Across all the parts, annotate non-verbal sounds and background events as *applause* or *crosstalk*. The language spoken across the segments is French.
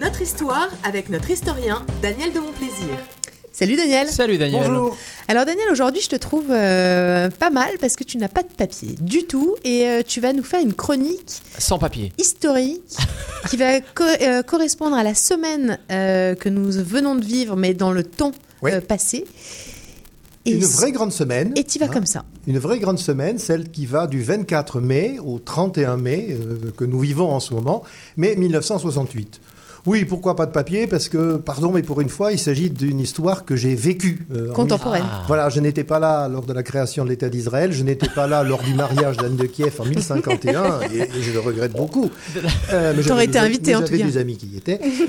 Notre histoire avec notre historien Daniel de Montplaisir. Salut Daniel. Salut Daniel. Bonjour. Alors Daniel, aujourd'hui je te trouve euh, pas mal parce que tu n'as pas de papier du tout et euh, tu vas nous faire une chronique Sans papier. historique *laughs* qui va co- euh, correspondre à la semaine euh, que nous venons de vivre mais dans le temps Ouais. euh, passé. Une vraie grande semaine. Et tu vas hein. comme ça. Une vraie grande semaine, celle qui va du 24 mai au 31 mai, euh, que nous vivons en ce moment, mais 1968. Oui, pourquoi pas de papier? Parce que, pardon, mais pour une fois, il s'agit d'une histoire que j'ai vécue. euh, Contemporaine. Ah. Voilà, je n'étais pas là lors de la création de l'État d'Israël, je n'étais pas là lors du mariage d'Anne de Kiev en 1051, *laughs* et, et je le regrette beaucoup. Euh, j'avais T'aurais été invité, mais en tout J'avais cas. des amis qui y étaient. Et,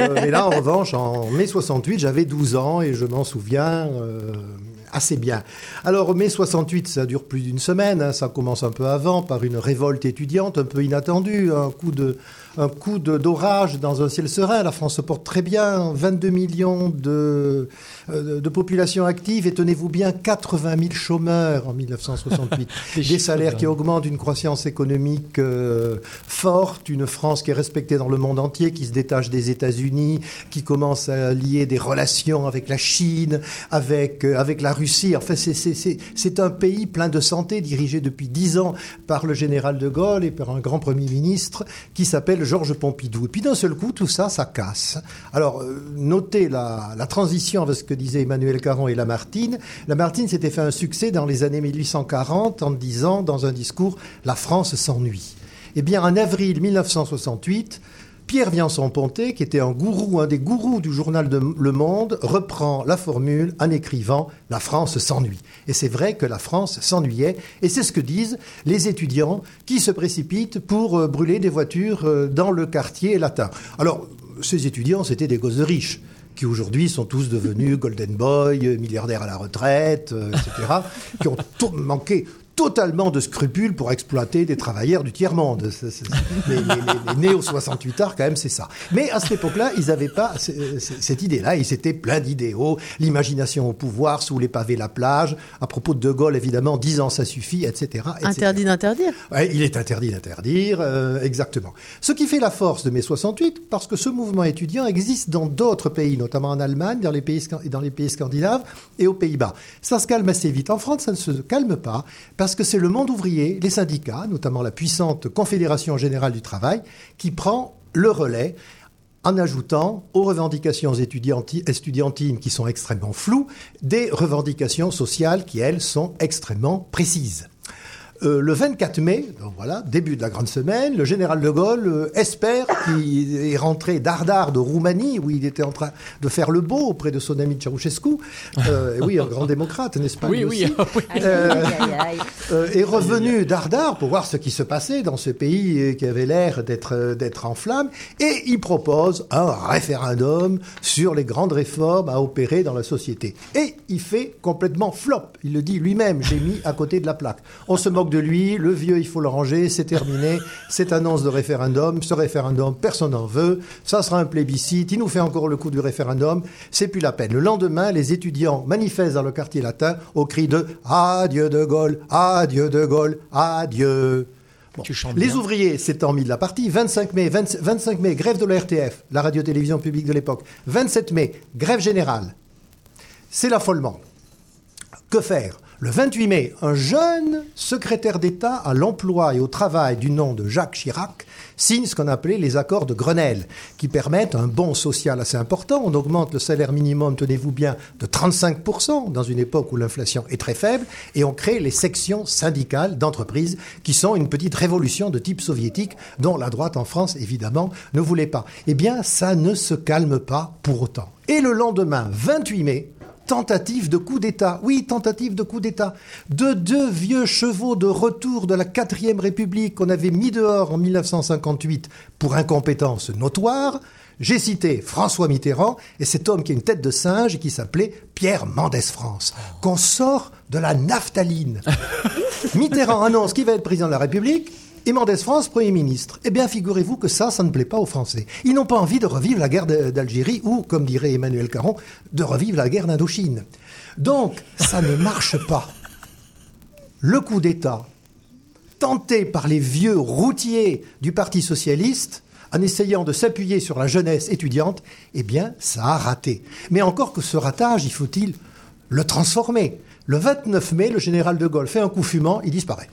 euh, mais là, en revanche, en mai 68, j'avais 12 ans et je m'en souviens euh, assez bien. Alors, mai 68, ça dure plus d'une semaine, hein, ça commence un peu avant par une révolte étudiante un peu inattendue, un coup de un coup de- d'orage dans un ciel serein. La France se porte très bien, 22 millions de, euh, de population active et tenez-vous bien, 80 000 chômeurs en 1968. *laughs* Des salaires qui dingues. augmentent, une croissance économique euh, forte, une France qui est respectée dans le monde entier, qui se détache des États-Unis, qui commence à lier des relations avec la Chine, avec, euh, avec la Enfin, c'est- un pays plein de santé, dirigé depuis dix ans par le général de Gaulle et par un grand Premier ministre qui s'appelle Georges Pompidou. Et puis d'un seul coup, tout ça, ça casse. Alors, euh, notez la, la transition avec ce que disaient Emmanuel Caron et Lamartine. Lamartine s'était fait un succès dans les années 1840 en disant dans un discours « La France s'ennuie ». Eh bien, en avril 1968, Pierre Viançon-Ponté, qui était un gourou, un des gourous du journal Le Monde, reprend la formule en écrivant La France s'ennuie. Et c'est vrai que la France s'ennuyait, et c'est ce que disent les étudiants qui se précipitent pour euh, brûler des voitures euh, dans le quartier latin. Alors, ces étudiants, c'était des gosses riches qui aujourd'hui sont tous devenus *laughs* Golden Boy, euh, milliardaires à la retraite, etc., qui ont to- manqué totalement de scrupules pour exploiter des travailleurs du tiers-monde. Les, les, les, les néo-68ards, quand même, c'est ça. Mais à cette époque-là, ils n'avaient pas c- c- cette idée-là. Ils étaient pleins d'idéaux, l'imagination au pouvoir, sous les pavés la plage. À propos de De Gaulle, évidemment, 10 ans, ça suffit, etc. etc. Interdit d'interdire. Ouais, il est interdit d'interdire, euh, exactement. Ce qui fait la force de mai 68, parce que ce mouvement étudiant existe dans d'autres pays, notamment en Allemagne, dans les pays, dans les pays scandinaves et aux Pays-Bas. Ça se calme assez vite. En France, ça ne se calme pas, parce que c'est le monde ouvrier, les syndicats, notamment la puissante Confédération générale du travail, qui prend le relais en ajoutant aux revendications étudianti- estudiantines qui sont extrêmement floues, des revendications sociales qui, elles, sont extrêmement précises. Euh, le 24 mai, donc voilà, début de la grande semaine, le général de Gaulle euh, espère qu'il est rentré d'Ardar de Roumanie, où il était en train de faire le beau auprès de son ami Ceausescu. Euh, et oui, un grand démocrate, n'est-ce pas Oui, lui oui. aussi *laughs* oui. Euh, euh, est revenu d'Ardar pour voir ce qui se passait dans ce pays qui avait l'air d'être d'être en flammes et il propose un référendum sur les grandes réformes à opérer dans la société. Et il fait complètement flop. Il le dit lui-même, j'ai mis à côté de la plaque. On se moque de lui, le vieux, il faut le ranger, c'est terminé. *laughs* Cette annonce de référendum, ce référendum, personne n'en veut. Ça sera un plébiscite. Il nous fait encore le coup du référendum. C'est plus la peine. Le lendemain, les étudiants manifestent dans le quartier latin au cri de Adieu de Gaulle, adieu de Gaulle, adieu. Bon. Les ouvriers s'étant mis de la partie. 25 mai, 20 25 mai, grève de la RTF, la radio-télévision publique de l'époque. 27 mai, grève générale. C'est l'affolement. Que faire? Le 28 mai, un jeune secrétaire d'État à l'emploi et au travail du nom de Jacques Chirac signe ce qu'on appelait les accords de Grenelle, qui permettent un bond social assez important. On augmente le salaire minimum, tenez-vous bien, de 35% dans une époque où l'inflation est très faible, et on crée les sections syndicales d'entreprises, qui sont une petite révolution de type soviétique, dont la droite en France, évidemment, ne voulait pas. Eh bien, ça ne se calme pas pour autant. Et le lendemain, 28 mai, tentative de coup d'État. Oui, tentative de coup d'État. De deux vieux chevaux de retour de la quatrième République qu'on avait mis dehors en 1958 pour incompétence notoire. J'ai cité François Mitterrand et cet homme qui a une tête de singe et qui s'appelait Pierre Mendès France, qu'on sort de la naphtaline. *laughs* Mitterrand annonce qu'il va être président de la République et Mendès France Premier ministre. Eh bien, figurez-vous que ça, ça ne plaît pas aux Français. Ils n'ont pas envie de revivre la guerre d'Algérie ou, comme dirait Emmanuel Caron, de revivre la guerre d'Indochine. Donc, ça ne marche pas. Le coup d'État, tenté par les vieux routiers du Parti socialiste, en essayant de s'appuyer sur la jeunesse étudiante, eh bien, ça a raté. Mais encore que ce ratage, il faut-il le transformer? Le 29 mai, le général de Gaulle fait un coup fumant, il disparaît.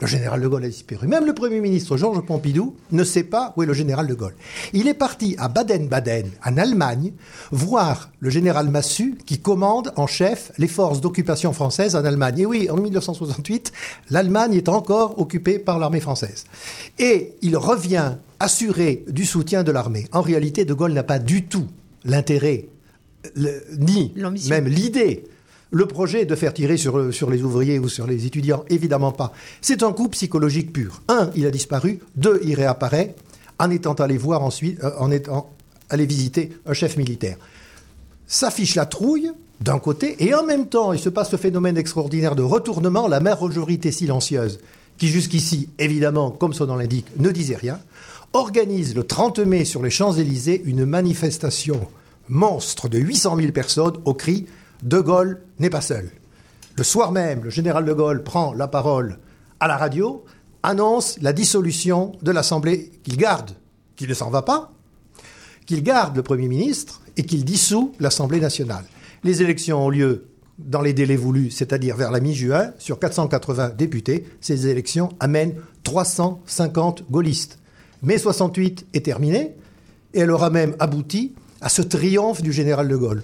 Le général de Gaulle a disparu. Même le Premier ministre Georges Pompidou ne sait pas où est le général de Gaulle. Il est parti à Baden-Baden, en Allemagne, voir le général Massu qui commande en chef les forces d'occupation françaises en Allemagne. Et oui, en 1968, l'Allemagne est encore occupée par l'armée française. Et il revient assurer du soutien de l'armée. En réalité, de Gaulle n'a pas du tout l'intérêt, ni même l'idée le projet de faire tirer sur, sur, les ouvriers ou sur les étudiants, évidemment pas. C'est un coup psychologique pur. Un, il a disparu. Deux, il réapparaît en étant allé voir ensuite, euh, en étant allé visiter un chef militaire. S'affiche la trouille d'un côté, et en même temps, il se passe ce phénomène extraordinaire de retournement, la majorité silencieuse, qui jusqu'ici, évidemment, comme son nom l'indique, ne disait rien, organise le 30 mai sur les Champs-Élysées une manifestation monstre de 800 000 personnes au cri de Gaulle n'est pas seul. Le soir même, le général de Gaulle prend la parole à la radio, annonce la dissolution de l'Assemblée qu'il garde, qu'il ne s'en va pas, qu'il garde le Premier ministre et qu'il dissout l'Assemblée nationale. Les élections ont lieu dans les délais voulus, c'est-à-dire vers la mi-juin, sur 480 députés. Ces élections amènent 350 gaullistes. Mai 68 est terminée et elle aura même abouti à ce triomphe du général de Gaulle.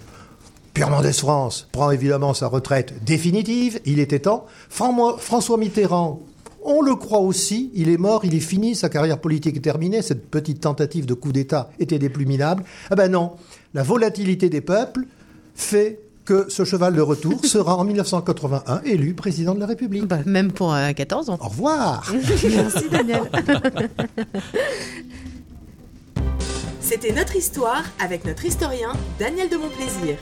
Pierre Mendès France prend évidemment sa retraite définitive, il était temps. François Mitterrand, on le croit aussi, il est mort, il est fini, sa carrière politique est terminée, cette petite tentative de coup d'État était des plus minables. Ah ben non, la volatilité des peuples fait que ce cheval de retour *laughs* sera en 1981 élu président de la République. Bah, même pour 14 euh, ans. Au revoir. *laughs* Merci Daniel. C'était notre histoire avec notre historien Daniel de Montplaisir.